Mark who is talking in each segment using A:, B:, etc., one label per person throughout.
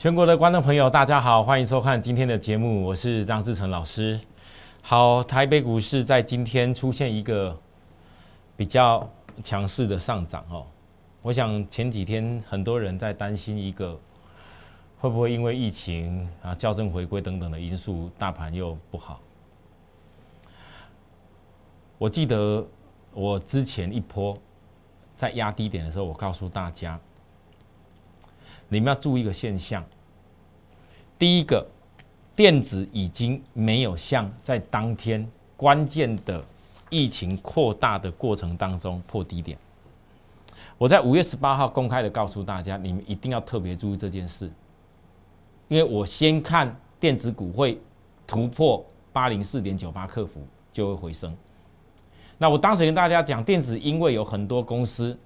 A: 全国的观众朋友，大家好，欢迎收看今天的节目，我是张志成老师。好，台北股市在今天出现一个比较强势的上涨哦。我想前几天很多人在担心一个会不会因为疫情啊、校正回归等等的因素，大盘又不好。我记得我之前一波在压低点的时候，我告诉大家。你们要注意一个现象，第一个，电子已经没有像在当天关键的疫情扩大的过程当中破低点。我在五月十八号公开的告诉大家，你们一定要特别注意这件事，因为我先看电子股会突破八零四点九八克服就会回升。那我当时跟大家讲，电子因为有很多公司，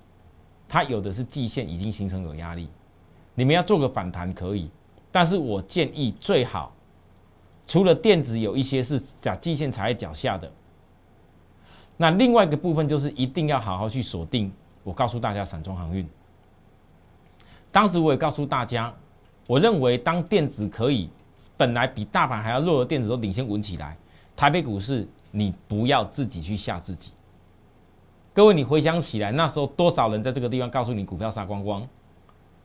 A: 它有的是季线已经形成有压力。你们要做个反弹可以，但是我建议最好，除了电子有一些是假季线踩在脚下的，那另外一个部分就是一定要好好去锁定。我告诉大家，散装航运，当时我也告诉大家，我认为当电子可以本来比大盘还要弱的电子都领先稳起来，台北股市你不要自己去吓自己。各位，你回想起来，那时候多少人在这个地方告诉你股票杀光光？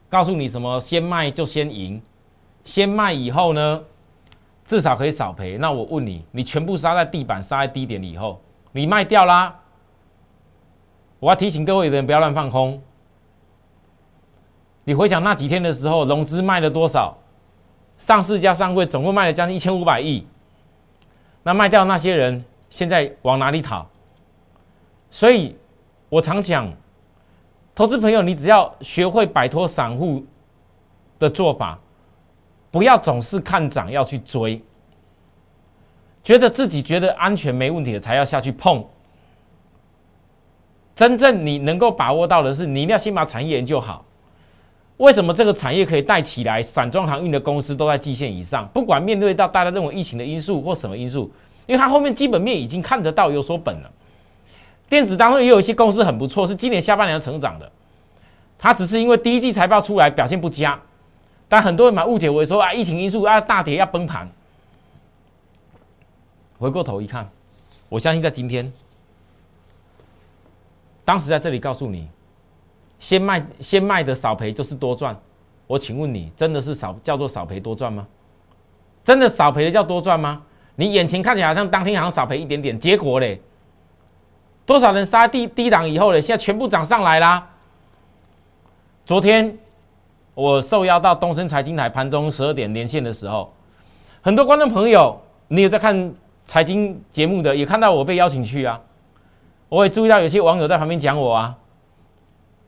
A: 告诉你什么？先卖就先赢，先卖以后呢，至少可以少赔。那我问你，你全部杀在地板、杀在低点以后，你卖掉啦？我要提醒各位的人不要乱放空。你回想那几天的时候，融资卖了多少？上市加上柜总共卖了将近一千五百亿。那卖掉那些人现在往哪里逃？所以我常讲。投资朋友，你只要学会摆脱散户的做法，不要总是看涨要去追，觉得自己觉得安全没问题的才要下去碰。真正你能够把握到的是，你一定要先把产业研究好。为什么这个产业可以带起来？散装航运的公司都在季线以上，不管面对到大家认为疫情的因素或什么因素，因为它后面基本面已经看得到有所本了。电子当中也有一些公司很不错，是今年下半年成长的。它只是因为第一季财报出来表现不佳，但很多人把误解为说啊疫情因素啊大跌要崩盘。回过头一看，我相信在今天，当时在这里告诉你，先卖先卖的少赔就是多赚。我请问你，真的是少叫做少赔多赚吗？真的少赔的叫多赚吗？你眼前看起来好像当天好像少赔一点点，结果嘞？多少人杀低低档以后呢？现在全部涨上来啦。昨天我受邀到东森财经台盘中十二点连线的时候，很多观众朋友，你有在看财经节目的，也看到我被邀请去啊。我也注意到有些网友在旁边讲我啊，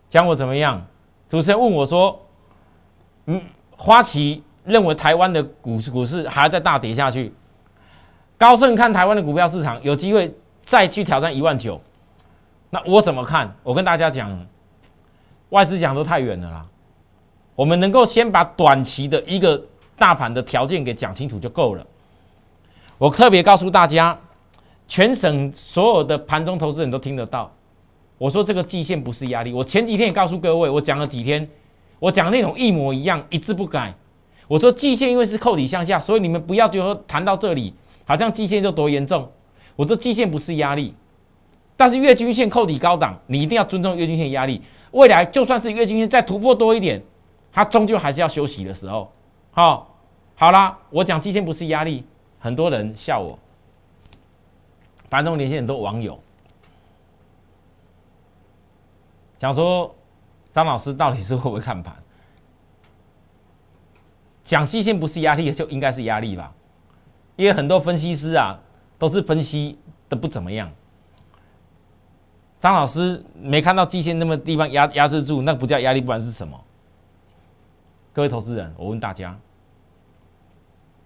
A: 讲我怎么样？主持人问我说：“嗯，花旗认为台湾的股市股市还要再大跌下去，高盛看台湾的股票市场有机会再去挑战一万九。”那我怎么看？我跟大家讲，外资讲都太远了啦。我们能够先把短期的一个大盘的条件给讲清楚就够了。我特别告诉大家，全省所有的盘中投资人都听得到。我说这个季线不是压力。我前几天也告诉各位，我讲了几天，我讲的内容一模一样，一字不改。我说季线因为是扣底向下，所以你们不要就说谈到这里，好像季线就多严重。我说季线不是压力。但是月均线扣底高档，你一定要尊重月均线压力。未来就算是月均线再突破多一点，它终究还是要休息的时候。好，好啦，我讲季线不是压力，很多人笑我。盘中连线很多网友讲说，张老师到底是会不会看盘？讲季线不是压力，就应该是压力吧？因为很多分析师啊，都是分析的不怎么样。张老师没看到季线那么地方压压制住，那不叫压力，不然是什么？各位投资人，我问大家，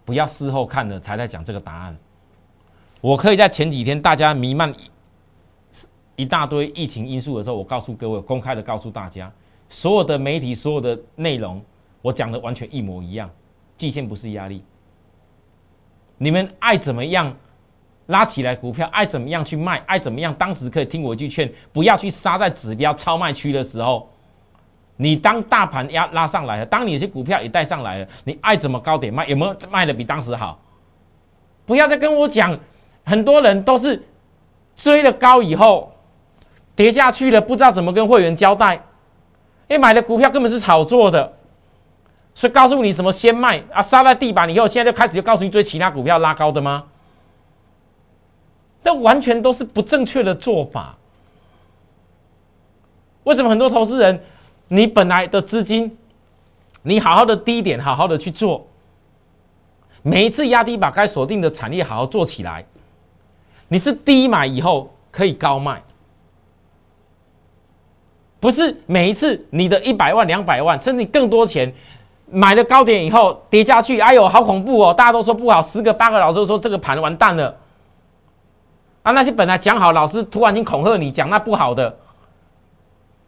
A: 不要事后看了才在讲这个答案。我可以在前几天大家弥漫一大堆疫情因素的时候，我告诉各位，公开的告诉大家，所有的媒体所有的内容，我讲的完全一模一样。季线不是压力，你们爱怎么样？拉起来股票，爱怎么样去卖，爱怎么样，当时可以听我一句劝，不要去杀在指标超卖区的时候。你当大盘压拉上来了，当你有些股票也带上来了，你爱怎么高点卖，有没有卖的比当时好？不要再跟我讲，很多人都是追了高以后跌下去了，不知道怎么跟会员交代。因为买的股票根本是炒作的，所以告诉你什么先卖啊，杀在地板以后，现在就开始就告诉你追其他股票拉高的吗？那完全都是不正确的做法。为什么很多投资人，你本来的资金，你好好的低点好好的去做，每一次压低把该锁定的产业好好做起来，你是低买以后可以高卖。不是每一次你的一百万、两百万，甚至更多钱买了高点以后跌下去，哎呦，好恐怖哦！大家都说不好，十个八个老师都说这个盘完蛋了。啊，那些本来讲好老师突然间恐吓你讲那不好的，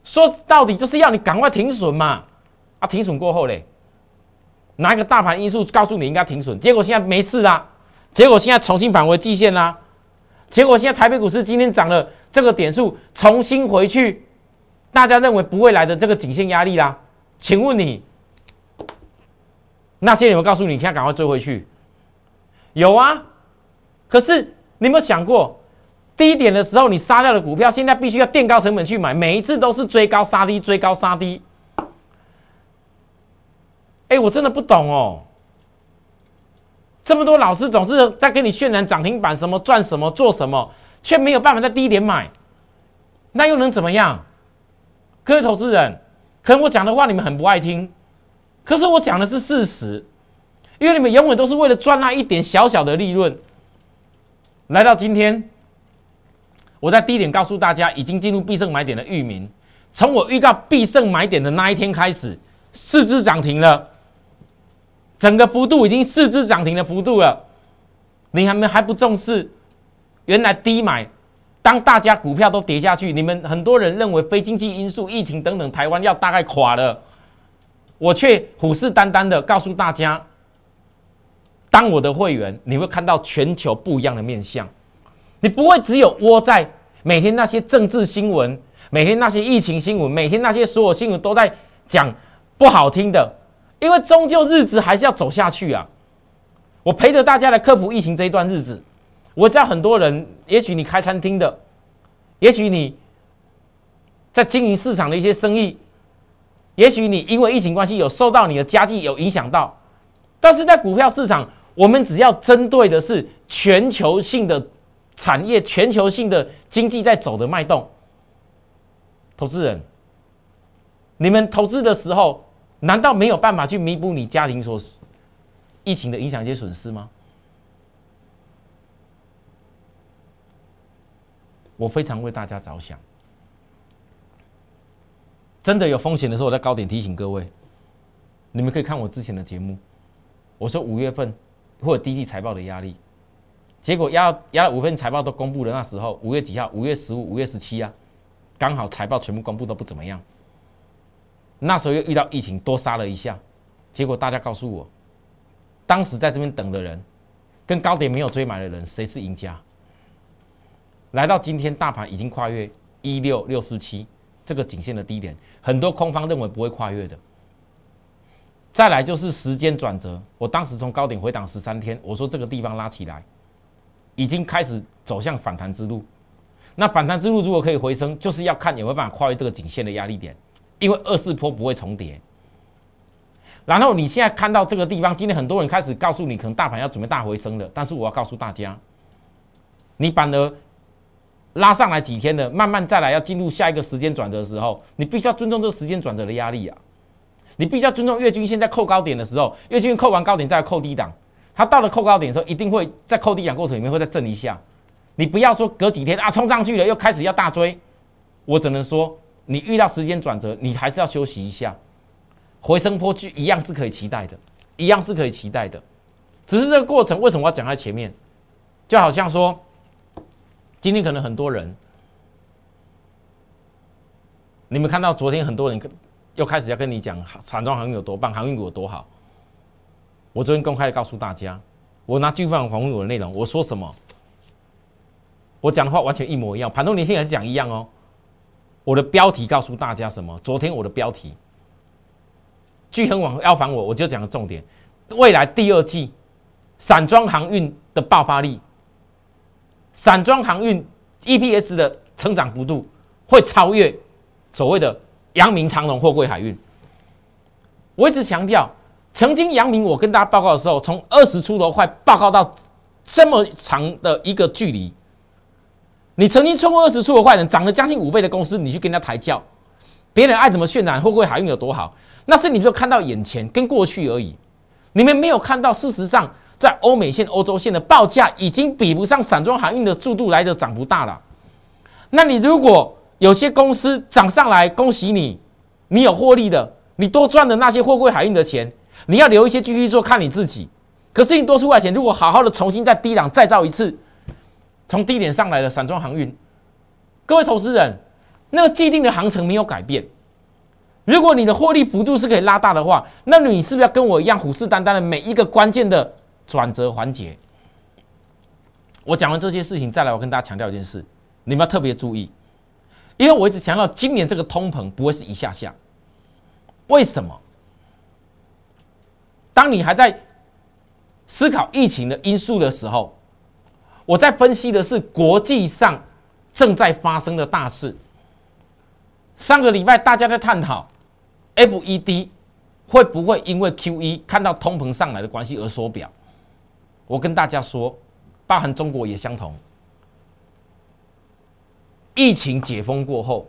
A: 说到底就是要你赶快停损嘛。啊，停损过后嘞，拿一个大盘因素告诉你应该停损，结果现在没事啦，结果现在重新返回季线啦，结果现在台北股市今天涨了这个点数，重新回去。大家认为不会来的这个颈线压力啦，请问你那些有没有告诉你，现在赶快追回去？有啊，可是你有没有想过，低点的时候你杀掉的股票，现在必须要垫高成本去买，每一次都是追高杀低，追高杀低。哎，我真的不懂哦，这么多老师总是在跟你渲染涨停板什么赚什么做什么，却没有办法在低点买，那又能怎么样？各位投资人，可能我讲的话你们很不爱听，可是我讲的是事实，因为你们永远都是为了赚那一点小小的利润。来到今天，我在低点告诉大家，已经进入必胜买点的域名，从我预告必胜买点的那一天开始，四只涨停了，整个幅度已经四只涨停的幅度了，你还没还不重视，原来低买。当大家股票都跌下去，你们很多人认为非经济因素、疫情等等，台湾要大概垮了，我却虎视眈眈的告诉大家，当我的会员，你会看到全球不一样的面相，你不会只有窝在每天那些政治新闻、每天那些疫情新闻、每天那些所有新闻都在讲不好听的，因为终究日子还是要走下去啊。我陪着大家来科普疫情这一段日子。我知道很多人，也许你开餐厅的，也许你在经营市场的一些生意，也许你因为疫情关系有受到你的家计有影响到，但是在股票市场，我们只要针对的是全球性的产业、全球性的经济在走的脉动。投资人，你们投资的时候，难道没有办法去弥补你家庭所疫情的影响一些损失吗？我非常为大家着想，真的有风险的时候，我在高点提醒各位，你们可以看我之前的节目，我说五月份或者第一季财报的压力，结果压压了五份财报都公布了，那时候五月几号？五月十五、五月十七啊，刚好财报全部公布都不怎么样，那时候又遇到疫情，多杀了一下，结果大家告诉我，当时在这边等的人，跟高点没有追买的人，谁是赢家？来到今天，大盘已经跨越一六六四七这个颈线的低点，很多空方认为不会跨越的。再来就是时间转折，我当时从高点回档十三天，我说这个地方拉起来，已经开始走向反弹之路。那反弹之路如果可以回升，就是要看有没有办法跨越这个颈线的压力点，因为二四坡不会重叠。然后你现在看到这个地方，今天很多人开始告诉你，可能大盘要准备大回升了，但是我要告诉大家，你反而。拉上来几天的，慢慢再来，要进入下一个时间转折的时候，你必须要尊重这个时间转折的压力啊！你必须要尊重月均线在扣高点的时候，月均扣完高点再扣低档，它到了扣高点的时候，一定会在扣低档过程里面会再震一下。你不要说隔几天啊冲上去了又开始要大追，我只能说你遇到时间转折，你还是要休息一下，回升坡距一样是可以期待的，一样是可以期待的，只是这个过程为什么要讲在前面？就好像说。今天可能很多人，你们看到昨天很多人又开始要跟你讲散装航运有多棒，航运股有多好。我昨天公开的告诉大家，我拿巨放航运股的内容，我说什么？我讲的话完全一模一样，盘中连线还是讲一样哦。我的标题告诉大家什么？昨天我的标题，巨恒网要烦我，我就讲个重点：未来第二季散装航运的爆发力，散装航运 EPS 的成长幅度会超越所谓的阳明长龙货柜海运。我一直强调，曾经阳明我跟大家报告的时候，从二十出头块报告到这么长的一个距离，你曾经冲过二十出头块人，涨了将近五倍的公司，你去跟他抬轿。别人爱怎么渲染会不会海运有多好？那是你就看到眼前跟过去而已。你们没有看到，事实上在欧美线、欧洲线的报价已经比不上散装航运的速度来的涨不大了。那你如果有些公司涨上来，恭喜你，你有获利的，你多赚的那些货柜海运的钱，你要留一些继续做，看你自己。可是你多出来钱，如果好好的重新在低档再造一次，从低点上来的散装航运，各位投资人。那个既定的航程没有改变。如果你的获利幅度是可以拉大的话，那你是不是要跟我一样虎视眈眈的每一个关键的转折环节？我讲完这些事情，再来我跟大家强调一件事，你们要特别注意，因为我一直强调今年这个通膨不会是一下下。为什么？当你还在思考疫情的因素的时候，我在分析的是国际上正在发生的大事。上个礼拜大家在探讨，FED 会不会因为 QE 看到通膨上来的关系而缩表？我跟大家说，包含中国也相同。疫情解封过后，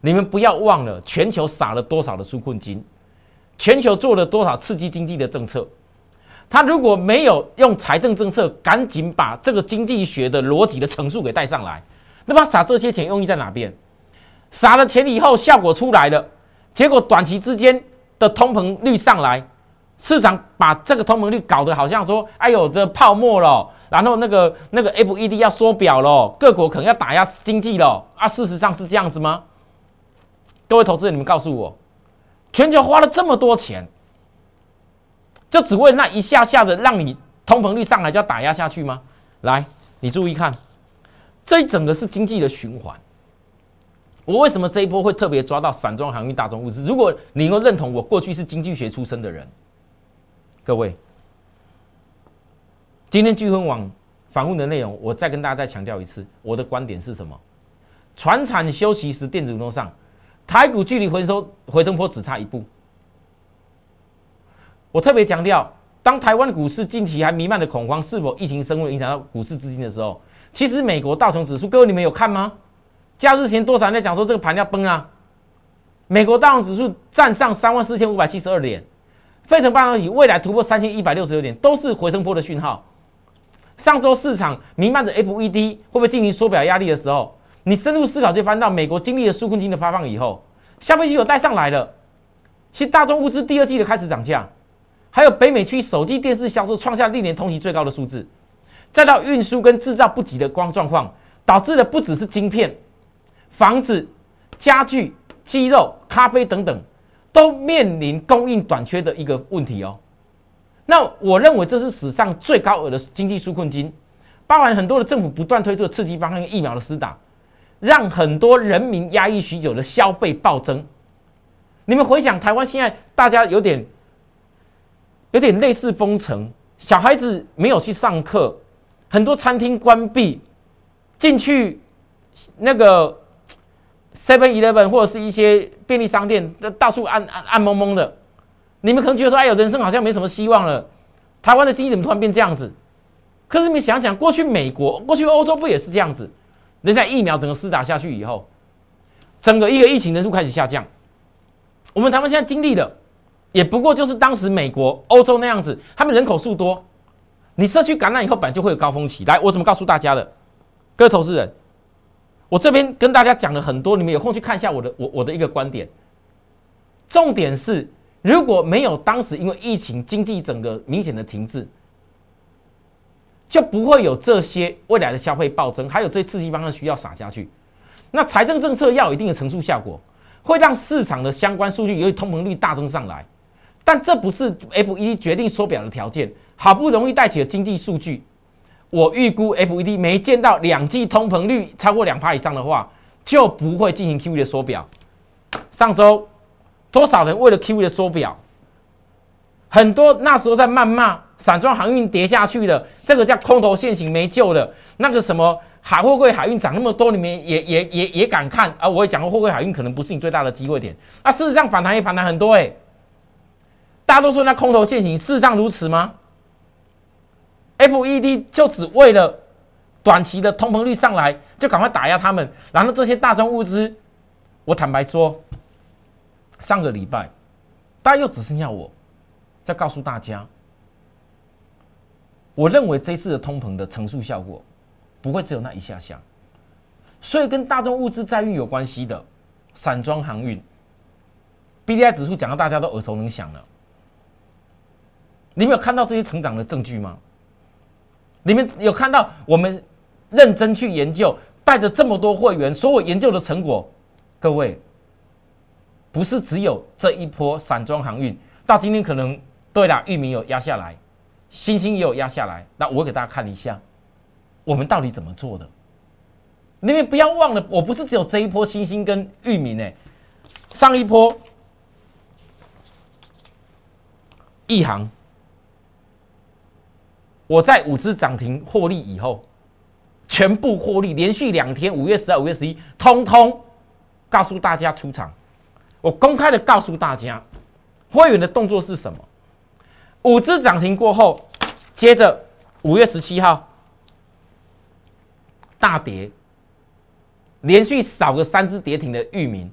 A: 你们不要忘了全球撒了多少的纾困金，全球做了多少刺激经济的政策。他如果没有用财政政策赶紧把这个经济学的逻辑的乘数给带上来，那么撒这些钱用意在哪边？撒了钱以后，效果出来了，结果短期之间的通膨率上来，市场把这个通膨率搞得好像说，哎呦，这泡沫了，然后那个那个 FED 要缩表了，各国可能要打压经济了啊！事实上是这样子吗？各位投资人，你们告诉我，全球花了这么多钱，就只为那一下下的让你通膨率上来就要打压下去吗？来，你注意看，这一整个是经济的循环。我为什么这一波会特别抓到散装航运、大宗物资？如果你能够认同我过去是经济学出身的人，各位，今天聚亨网访问的内容，我再跟大家再强调一次，我的观点是什么？船产休息时，电子股上，台股距离回收回升坡只差一步。我特别强调，当台湾股市近期还弥漫的恐慌，是否疫情升温影响到股市资金的时候，其实美国道琼指数，各位你们有看吗？假日前多少人在讲说这个盘要崩啊？美国大涨指数站上三万四千五百七十二点，费城半导体未来突破三千一百六十六点，都是回升波的讯号。上周市场弥漫着 FED 会不会进行缩表压力的时候，你深入思考就翻到美国经历了纾困金的发放以后，消费需求带上来了。其实大宗物资第二季的开始涨价，还有北美区手机电视销售创下历年同期最高的数字，再到运输跟制造不及的光状况，导致的不只是晶片。房子、家具、鸡肉、咖啡等等，都面临供应短缺的一个问题哦。那我认为这是史上最高额的经济纾困金，包含很多的政府不断推出的刺激方案、疫苗的施打，让很多人民压抑许久的消费暴增。你们回想台湾现在大家有点有点类似封城，小孩子没有去上课，很多餐厅关闭，进去那个。Seven Eleven 或者是一些便利商店，到处暗暗暗蒙蒙的，你们可能觉得说，哎呦，人生好像没什么希望了。台湾的经济怎么突然变这样子？可是你想想，过去美国、过去欧洲不也是这样子？人家疫苗整个施打下去以后，整个一个疫情人数开始下降。我们台湾现在经历的，也不过就是当时美国、欧洲那样子，他们人口数多，你社区感染以后，本来就会有高峰期。来，我怎么告诉大家的，各位投资人？我这边跟大家讲了很多，你们有空去看一下我的我我的一个观点。重点是，如果没有当时因为疫情经济整个明显的停滞，就不会有这些未来的消费暴增，还有这些刺激方案需要撒下去。那财政政策要有一定的乘数效果，会让市场的相关数据由于通膨率大增上来。但这不是 F E D 决定缩表的条件，好不容易带起了经济数据。我预估 FED 没见到两季通膨率超过两趴以上的话，就不会进行 QE 的缩表。上周多少人为了 QE 的缩表很多那时候在谩骂散装航运跌下去的，这个叫空头现行没救的。那个什么海货柜海运涨那么多，你们也也也也敢看啊？我也讲过，货柜海运可能不是你最大的机会点。啊，事实上反弹也反弹很多哎。大家都说那空头现行，事实上如此吗？FED 就只为了短期的通膨率上来，就赶快打压他们，然后这些大宗物资，我坦白说，上个礼拜，大家又只剩下我。再告诉大家，我认为这次的通膨的乘数效果不会只有那一下下，所以跟大众物资载运有关系的散装航运，B D I 指数讲到大家都耳熟能详了。你们有看到这些成长的证据吗？你们有看到我们认真去研究，带着这么多会员，所有研究的成果，各位不是只有这一波散装航运，到今天可能。对了，域名有压下来，星星也有压下来。那我给大家看一下，我们到底怎么做的？你们不要忘了，我不是只有这一波星星跟域名呢。上一波，一行，我在五只涨停获利以后，全部获利，连续两天，五月十二、五月十一，通通告诉大家出场。我公开的告诉大家，会员的动作是什么？五只涨停过后，接着五月十七号大跌，连续少个三只跌停的域名，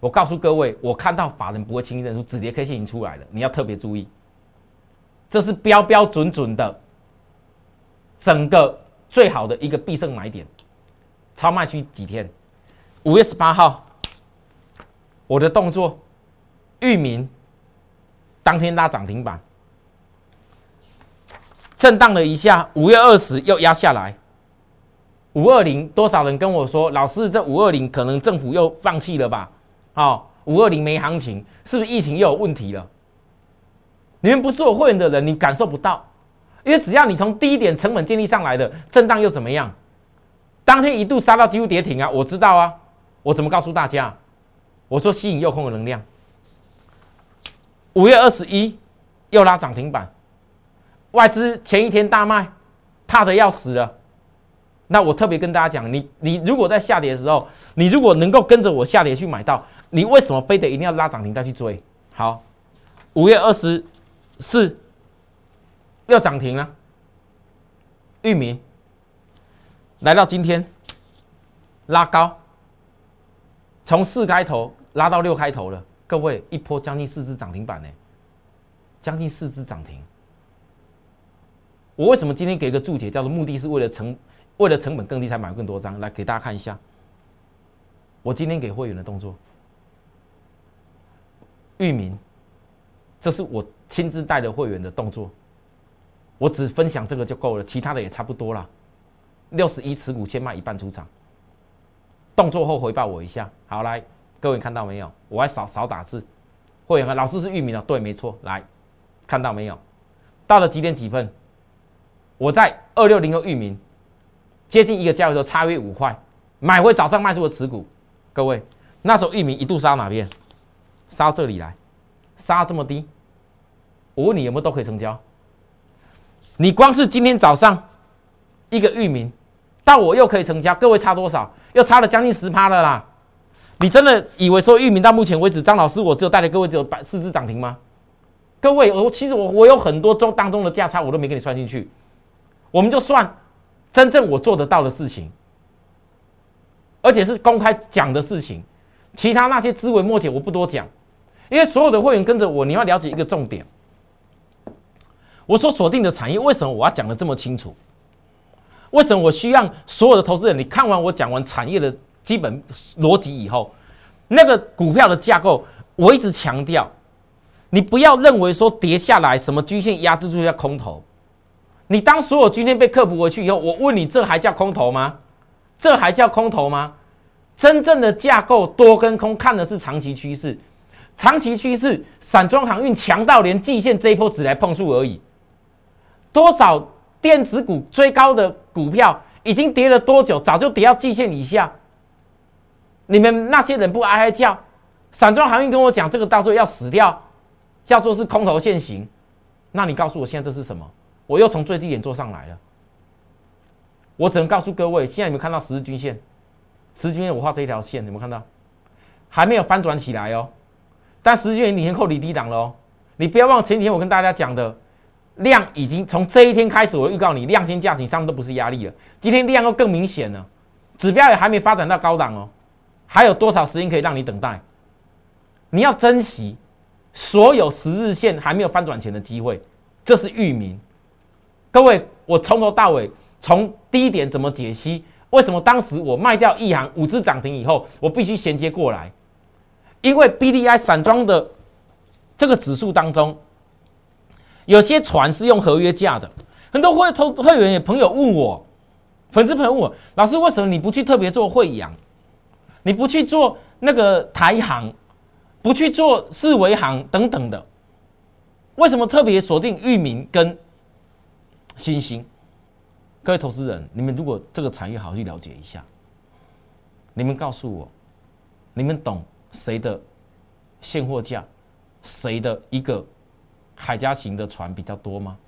A: 我告诉各位，我看到法人不会轻易认输，止跌 K 线已经出来了，你要特别注意，这是标标准准的整个最好的一个必胜买点，超卖区几天？五月十八号，我的动作，域名当天拉涨停板。震荡了一下，五月二十又压下来，五二零多少人跟我说，老师这五二零可能政府又放弃了吧？好，五二零没行情，是不是疫情又有问题了？你们不是我会员的人，你感受不到，因为只要你从低点成本建立上来的震荡又怎么样？当天一度杀到几乎跌停啊，我知道啊，我怎么告诉大家？我说吸引诱空的能量，五月二十一又拉涨停板。外资前一天大卖，怕的要死了。那我特别跟大家讲，你你如果在下跌的时候，你如果能够跟着我下跌去买到，你为什么非得一定要拉涨停再去追？好，五月二十四又涨停了，域名来到今天拉高，从四开头拉到六开头了，各位一波将近四只涨停板呢，将近四只涨停。我为什么今天给一个注解，叫做目的是为了成为了成本更低才买更多张，来给大家看一下。我今天给会员的动作，域名，这是我亲自带的会员的动作，我只分享这个就够了，其他的也差不多了。六十一持股先卖一半出场，动作后回报我一下。好，来，各位看到没有？我还少少打字，会员啊老师是域名的，对，没错。来，看到没有？到了几点几分？我在二六零二域名接近一个价位的时候，差约五块买回早上卖出的持股，各位那时候域名一度杀到哪边？杀这里来，杀这么低，我问你有没有都可以成交？你光是今天早上一个域名到我又可以成交，各位差多少？又差了将近十趴了啦！你真的以为说域名到目前为止，张老师我只有带给各位只有百四只涨停吗？各位，我其实我我有很多中当中的价差我都没给你算进去。我们就算真正我做得到的事情，而且是公开讲的事情，其他那些枝微末节我不多讲，因为所有的会员跟着我，你要了解一个重点。我所锁定的产业，为什么我要讲的这么清楚？为什么我需要所有的投资人？你看完我讲完产业的基本逻辑以后，那个股票的架构，我一直强调，你不要认为说跌下来什么均线压制住要空头。你当所有均线被克服回去以后，我问你，这还叫空头吗？这还叫空头吗？真正的架构多跟空看的是长期趋势，长期趋势，散装航运强到连季线这一波只来碰触而已。多少电子股追高的股票已经跌了多久？早就跌到季线以下。你们那些人不哀哀叫？散装航运跟我讲这个到时候要死掉，叫做是空头现行。那你告诉我现在这是什么？我又从最低点做上来了。我只能告诉各位，现在有没有看到十日均线？十日均线我画这一条线，有没有看到？还没有翻转起来哦。但十日均线已经扣离低档了哦。你不要忘前几天我跟大家讲的，量已经从这一天开始，我预告你量先价，你上面都不是压力了。今天量又更明显了，指标也还没发展到高档哦。还有多少时间可以让你等待？你要珍惜所有十日线还没有翻转前的机会，这是域名。各位，我从头到尾从低点怎么解析？为什么当时我卖掉一行五只涨停以后，我必须衔接过来？因为 B D I 散装的这个指数当中，有些船是用合约价的。很多会投会员也朋友问我，粉丝朋友问我，老师为什么你不去特别做汇阳？你不去做那个台行？不去做四维行等等的，为什么特别锁定域名跟新兴？各位投资人，你们如果这个产业好好去了解一下，你们告诉我，你们懂谁的现货价，谁的一个海家型的船比较多吗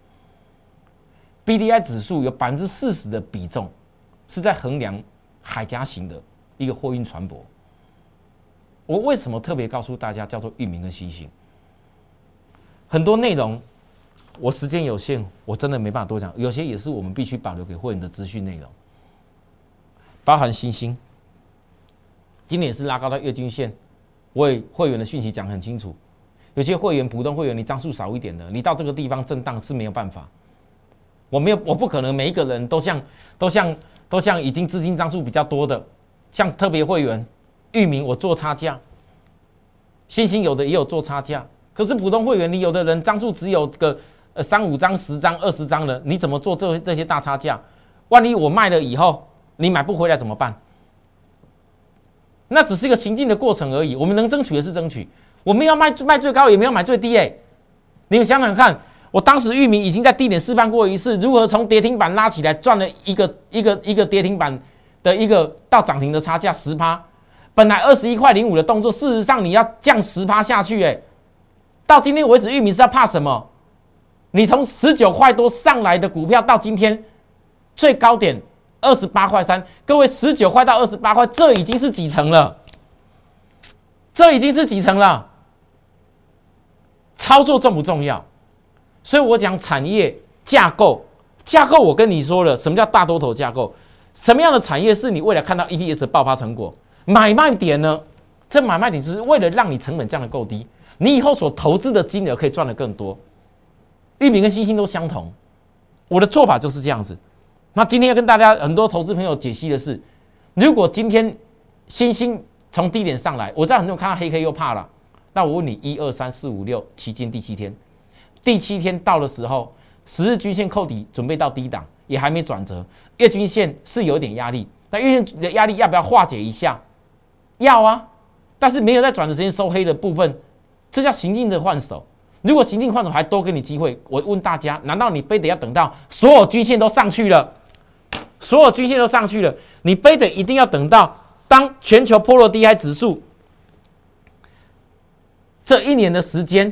A: ？B D I 指数有百分之四十的比重是在衡量海家型的一个货运船舶。我为什么特别告诉大家叫做域名跟新兴？很多内容我时间有限，我真的没办法多讲。有些也是我们必须保留给会员的资讯内容，包含新星。今年是拉高到月均线，为会员的讯息讲很清楚。有些会员普通会员，你张数少一点的，你到这个地方震荡是没有办法。我没有，我不可能每一个人都像都像都像已经资金张数比较多的，像特别会员。域名我做差价，新兴有的也有做差价，可是普通会员你有的人张数只有个呃三五张、十张、二十张的，你怎么做这这些大差价？万一我卖了以后你买不回来怎么办？那只是一个行进的过程而已。我们能争取的是争取，我们要卖卖最高，也没有买最低哎。你们想想看，我当时域名已经在低点示范过一次，如何从跌停板拉起来赚了一个一个一个跌停板的一个到涨停的差价十趴。本来二十一块零五的动作，事实上你要降十趴下去，哎，到今天为止，玉米是要怕什么？你从十九块多上来的股票，到今天最高点二十八块三，各位十九块到二十八块，这已经是几成了？这已经是几成了？操作重不重要？所以我讲产业架构，架构我跟你说了，什么叫大多头架构？什么样的产业是你未来看到 EPS 的爆发成果？买卖点呢？这买卖点只是为了让你成本降得够低，你以后所投资的金额可以赚得更多。玉米跟星星都相同，我的做法就是这样子。那今天要跟大家很多投资朋友解析的是，如果今天星星从低点上来，我在很多人看到黑黑又怕了。那我问你，一二三四五六七天第七天，第七天到的时候，十日均线扣底，准备到低档，也还没转折，月均线是有点压力，那月线的压力要不要化解一下？要啊，但是没有在转的时间收黑的部分，这叫行进的换手。如果行进换手还多给你机会，我问大家，难道你非得要等到所有均线都上去了，所有均线都上去了，你非得一定要等到当全球波罗的海指数这一年的时间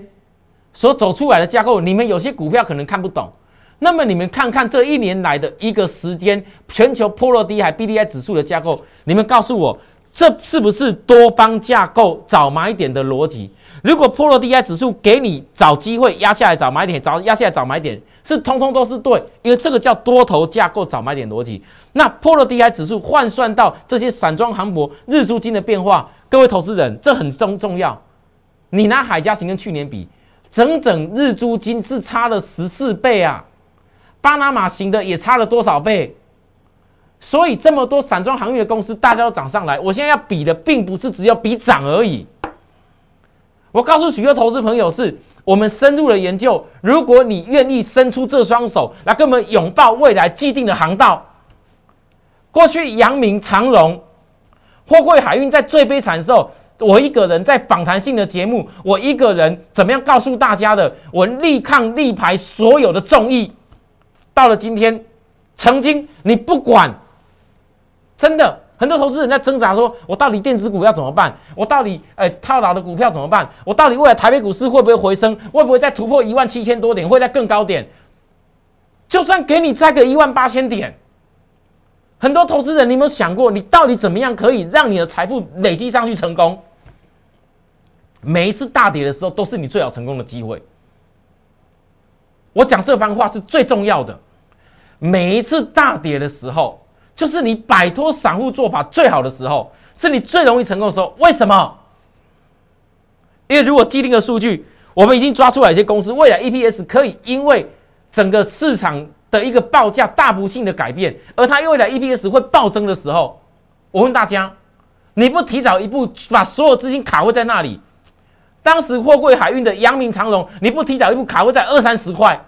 A: 所走出来的架构，你们有些股票可能看不懂。那么你们看看这一年来的一个时间，全球波罗的海 B D I 指数的架构，你们告诉我。这是不是多方架构找买点的逻辑？如果波罗的海指数给你找机会压下来找买点，找压下来找买点，是通通都是对，因为这个叫多头架构找买点逻辑。那波罗的海指数换算到这些散装航博日租金的变化，各位投资人，这很重重要。你拿海嘉行跟去年比，整整日租金是差了十四倍啊！巴拿马型的也差了多少倍？所以这么多散装航运的公司，大家都涨上来。我现在要比的，并不是只有比涨而已。我告诉许多投资朋友，是我们深入的研究。如果你愿意伸出这双手来跟我们拥抱未来既定的航道，过去阳明、长荣、货柜海运在最悲惨的时候，我一个人在访谈性的节目，我一个人怎么样告诉大家的？我力抗力排所有的众议，到了今天，曾经你不管。真的很多投资人在挣扎，说我到底电子股要怎么办？我到底哎套牢的股票怎么办？我到底未来台北股市会不会回升？会不会再突破一万七千多点？会在更高点？就算给你再个一万八千点，很多投资人，你有没有想过，你到底怎么样可以让你的财富累积上去成功？每一次大跌的时候，都是你最好成功的机会。我讲这番话是最重要的。每一次大跌的时候，就是你摆脱散户做法最好的时候，是你最容易成功的时候。为什么？因为如果既定的数据，我们已经抓出来一些公司未来 EPS 可以因为整个市场的一个报价大幅性的改变，而它未来 EPS 会暴增的时候，我问大家，你不提早一步把所有资金卡位在那里？当时货柜海运的阳明长荣，你不提早一步卡位在二三十块，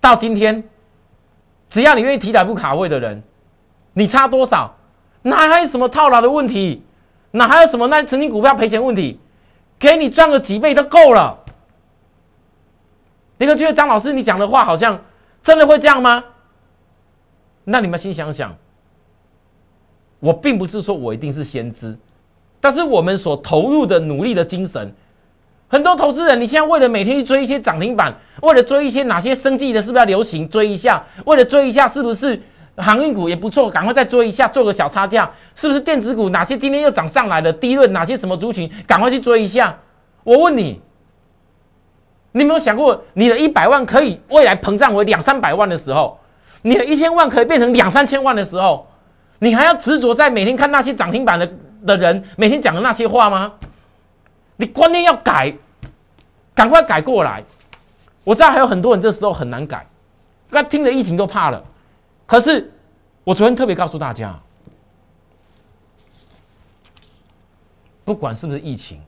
A: 到今天，只要你愿意提早不卡位的人，你差多少？哪还有什么套牢的问题？哪还有什么那曾经股票赔钱问题？给你赚个几倍都够了。你可觉得张老师你讲的话好像真的会这样吗？那你们先想想，我并不是说我一定是先知，但是我们所投入的努力的精神，很多投资人你现在为了每天去追一些涨停板，为了追一些哪些生计的，是不是要流行追一下？为了追一下是不是航运股也不错，赶快再追一下，做个小差价？是不是电子股哪些今天又涨上来的低论哪些什么族群，赶快去追一下？我问你。你有没有想过，你的一百万可以未来膨胀为两三百万的时候，你的一千万可以变成两三千万的时候，你还要执着在每天看那些涨停板的的人每天讲的那些话吗？你观念要改，赶快改过来。我知道还有很多人这时候很难改，那听了疫情都怕了。可是我昨天特别告诉大家，不管是不是疫情。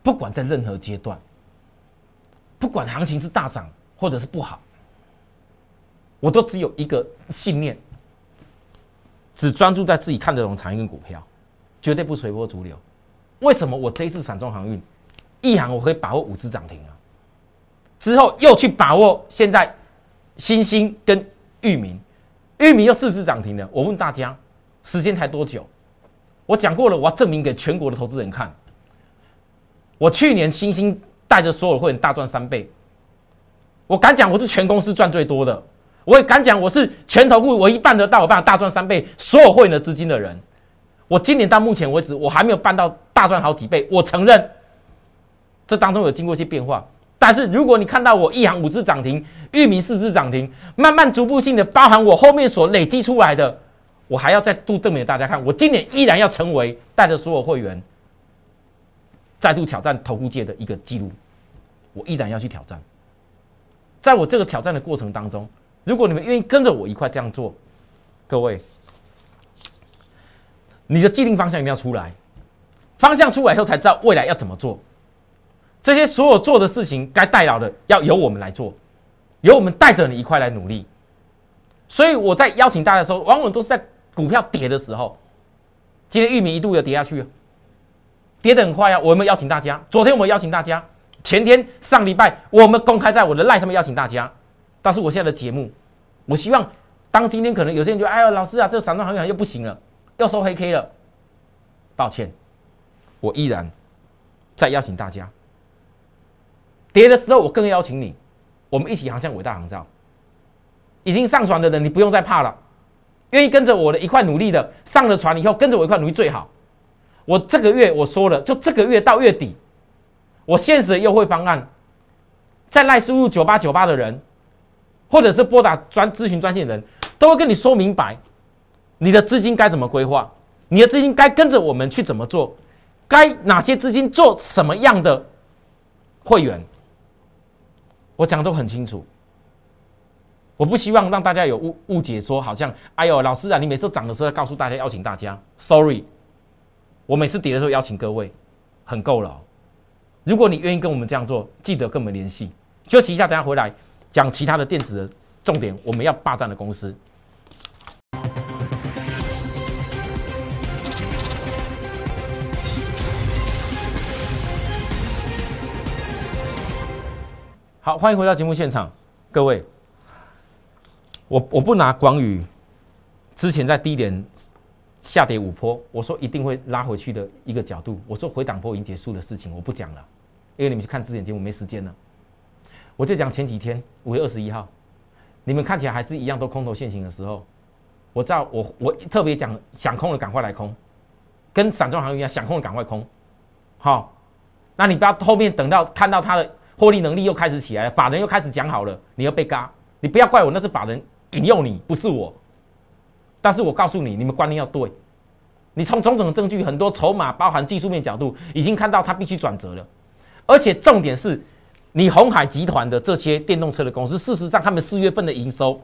A: 不管在任何阶段，不管行情是大涨或者是不好，我都只有一个信念：只专注在自己看得懂长运股票，绝对不随波逐流。为什么我这一次散装航运一行我可以把握五只涨停了？之后又去把握现在新兴跟域名，域名又四只涨停了。我问大家，时间才多久？我讲过了，我要证明给全国的投资人看。我去年新星带着所有会员大赚三倍，我敢讲我是全公司赚最多的，我也敢讲我是全投顾我一半的大伙伴大赚三倍，所有会员的资金的人，我今年到目前为止我还没有办到大赚好几倍，我承认这当中有经过一些变化，但是如果你看到我一行五只涨停，域名四只涨停，慢慢逐步性的包含我后面所累积出来的，我还要再度证明给大家看，我今年依然要成为带着所有会员。再度挑战投顾界的一个记录，我依然要去挑战。在我这个挑战的过程当中，如果你们愿意跟着我一块这样做，各位，你的既定方向一定要出来，方向出来以后才知道未来要怎么做。这些所有做的事情，该代劳的要由我们来做，由我们带着你一块来努力。所以我在邀请大家的时候，往往都是在股票跌的时候。今天玉米一度有跌下去。跌得很快啊！我们邀请大家，昨天我们邀请大家，前天上礼拜我们公开在我的赖上面邀请大家。但是我现在的节目，我希望当今天可能有些人就哎呀，老师啊，这个散装行业又不行了，又收黑 K 了。抱歉，我依然在邀请大家。跌的时候，我更邀请你，我们一起航向伟大航照。已经上船的人，你不用再怕了，愿意跟着我的一块努力的，上了船以后跟着我一块努力最好。我这个月我说了，就这个月到月底，我现实的优惠方案，在赖输入九八九八的人，或者是拨打专咨询专线的人，都会跟你说明白，你的资金该怎么规划，你的资金该跟着我们去怎么做，该哪些资金做什么样的会员，我讲的都很清楚。我不希望让大家有误误解，说好像哎呦老师啊，你每次涨的时候告诉大家邀请大家，sorry。我每次跌的时候邀请各位，很够了。如果你愿意跟我们这样做，记得跟我们联系。休息一下，等下回来讲其他的电子的重点。我们要霸占的公司。好，欢迎回到节目现场，各位。我我不拿广宇之前在低点下跌五波，我说一定会拉回去的一个角度。我说回档波已经结束的事情，我不讲了，因为你们去看之前节目没时间了。我就讲前几天五月二十一号，你们看起来还是一样都空头现行的时候，我知道我我特别讲想空的赶快来空，跟散装行业一样，想空的赶快空。好，那你不要后面等到看到它的获利能力又开始起来了，法人又开始讲好了，你要被嘎，你不要怪我，那是法人引诱你，不是我。但是我告诉你，你们观念要对。你从种种的证据，很多筹码，包含技术面角度，已经看到它必须转折了。而且重点是，你红海集团的这些电动车的公司，事实上他们四月份的营收，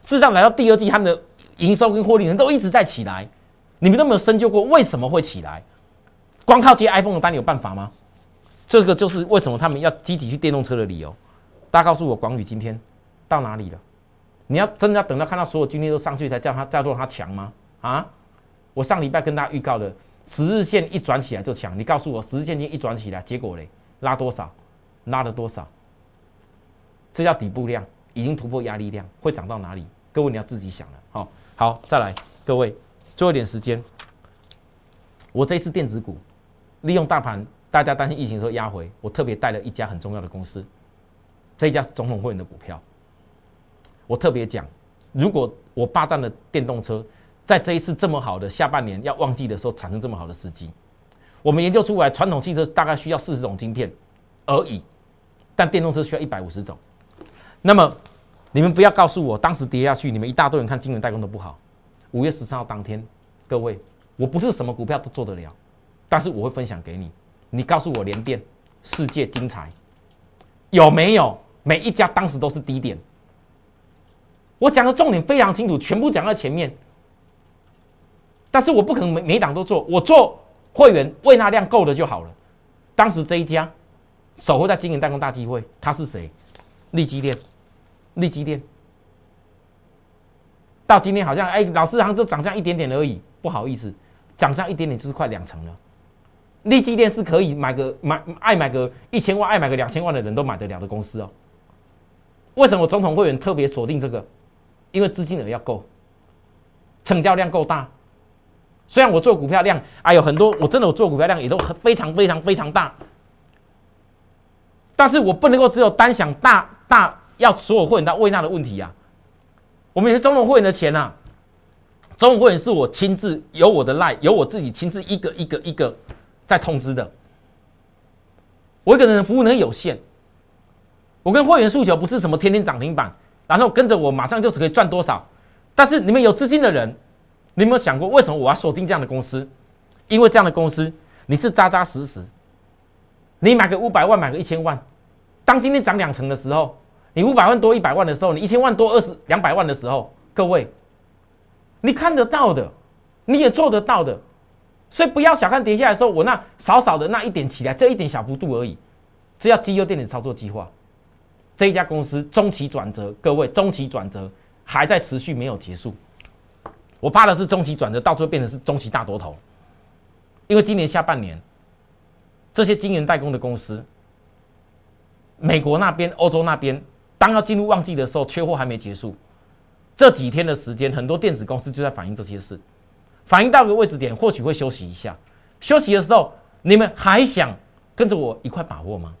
A: 事实上来到第二季，他们的营收跟获利能都一直在起来。你们都没有深究过为什么会起来？光靠接 iPhone 的单有办法吗？这个就是为什么他们要积极去电动车的理由。大家告诉我，广宇今天到哪里了？你要真的要等到看到所有均线都上去才叫他叫做他强吗？啊！我上礼拜跟大家预告的十日线一转起来就强，你告诉我十日线一转起来，结果嘞拉多少？拉了多少？这叫底部量，已经突破压力量，会涨到哪里？各位你要自己想了。好，好，再来，各位最后一点时间，我这一次电子股利用大盘，大家担心疫情的时候压回，我特别带了一家很重要的公司，这一家是总统会员的股票。我特别讲，如果我霸占了电动车，在这一次这么好的下半年要旺季的时候产生这么好的时机，我们研究出来，传统汽车大概需要四十种晶片而已，但电动车需要一百五十种。那么你们不要告诉我，当时跌下去，你们一大堆人看晶圆代工都不好。五月十三号当天，各位，我不是什么股票都做得了，但是我会分享给你。你告诉我，联电、世界精彩有没有？每一家当时都是低点。我讲的重点非常清楚，全部讲在前面。但是我不可能每每档都做，我做会员喂纳量够了就好了。当时这一家守候在经营代工大机会，他是谁？利基店，利基店。到今天好像哎，老师好像就涨价一点点而已，不好意思，涨价一点点就是快两成了。利基店是可以买个买爱买个一千万，爱买个两千万的人都买得了的公司哦。为什么总统会员特别锁定这个？因为资金额要够，成交量够大。虽然我做股票量，哎呦很多，我真的我做股票量也都非常非常非常大。但是我不能够只有单想大大要所有会员到喂纳的问题呀。我们也是中统会员的钱呐，中统会员是我亲自有我的赖，有我自己亲自一个一个一个在通知的。我一个人的服务能力有限，我跟会员诉求不是什么天天涨停板。然后跟着我，马上就可以赚多少？但是你们有资金的人，你有没有想过为什么我要锁定这样的公司？因为这样的公司你是扎扎实实，你买个五百万，买个一千万，当今天涨两成的时候，你五百万多一百万的时候，你一千万多二十两百万的时候，各位，你看得到的，你也做得到的，所以不要小看跌下来的时候，我那少少的那一点起来，这一点小幅度而已，这叫绩优电子操作计划。这一家公司中期转折，各位中期转折还在持续，没有结束。我怕的是中期转折到最后变成是中期大多头，因为今年下半年这些晶圆代工的公司，美国那边、欧洲那边，当要进入旺季的时候，缺货还没结束。这几天的时间，很多电子公司就在反映这些事，反映到个位置点，或许会休息一下。休息的时候，你们还想跟着我一块把握吗？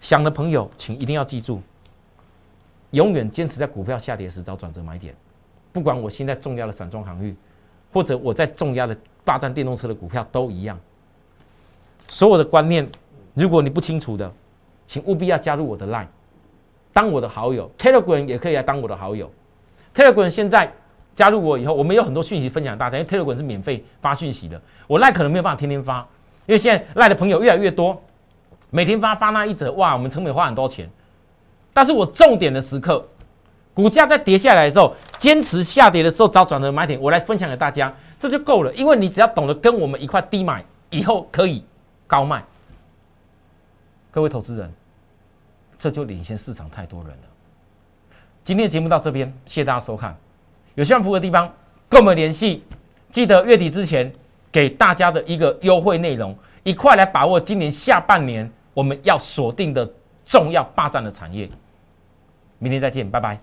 A: 想的朋友，请一定要记住，永远坚持在股票下跌时找转折买点。不管我现在重压的散装航运，或者我在重压的霸占电动车的股票都一样。所有的观念，如果你不清楚的，请务必要加入我的 Line，当我的好友。Telegram 也可以来当我的好友。Telegram 现在加入我以后，我们有很多讯息分享大家，因为推特滚是免费发讯息的。我 Line 可能没有办法天天发，因为现在 Line 的朋友越来越多。每天发发那一折，哇，我们成本花很多钱。但是我重点的时刻，股价在跌下来的时候，坚持下跌的时候找转折买点，我来分享给大家，这就够了。因为你只要懂得跟我们一块低买，以后可以高卖。各位投资人，这就领先市场太多人了。今天的节目到这边，谢谢大家收看。有需要服务的地方，跟我们联系。记得月底之前给大家的一个优惠内容，一块来把握今年下半年。我们要锁定的重要霸占的产业，明天再见，拜拜。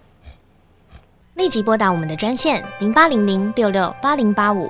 B: 立即拨打我们的专线零八零零六六八零八五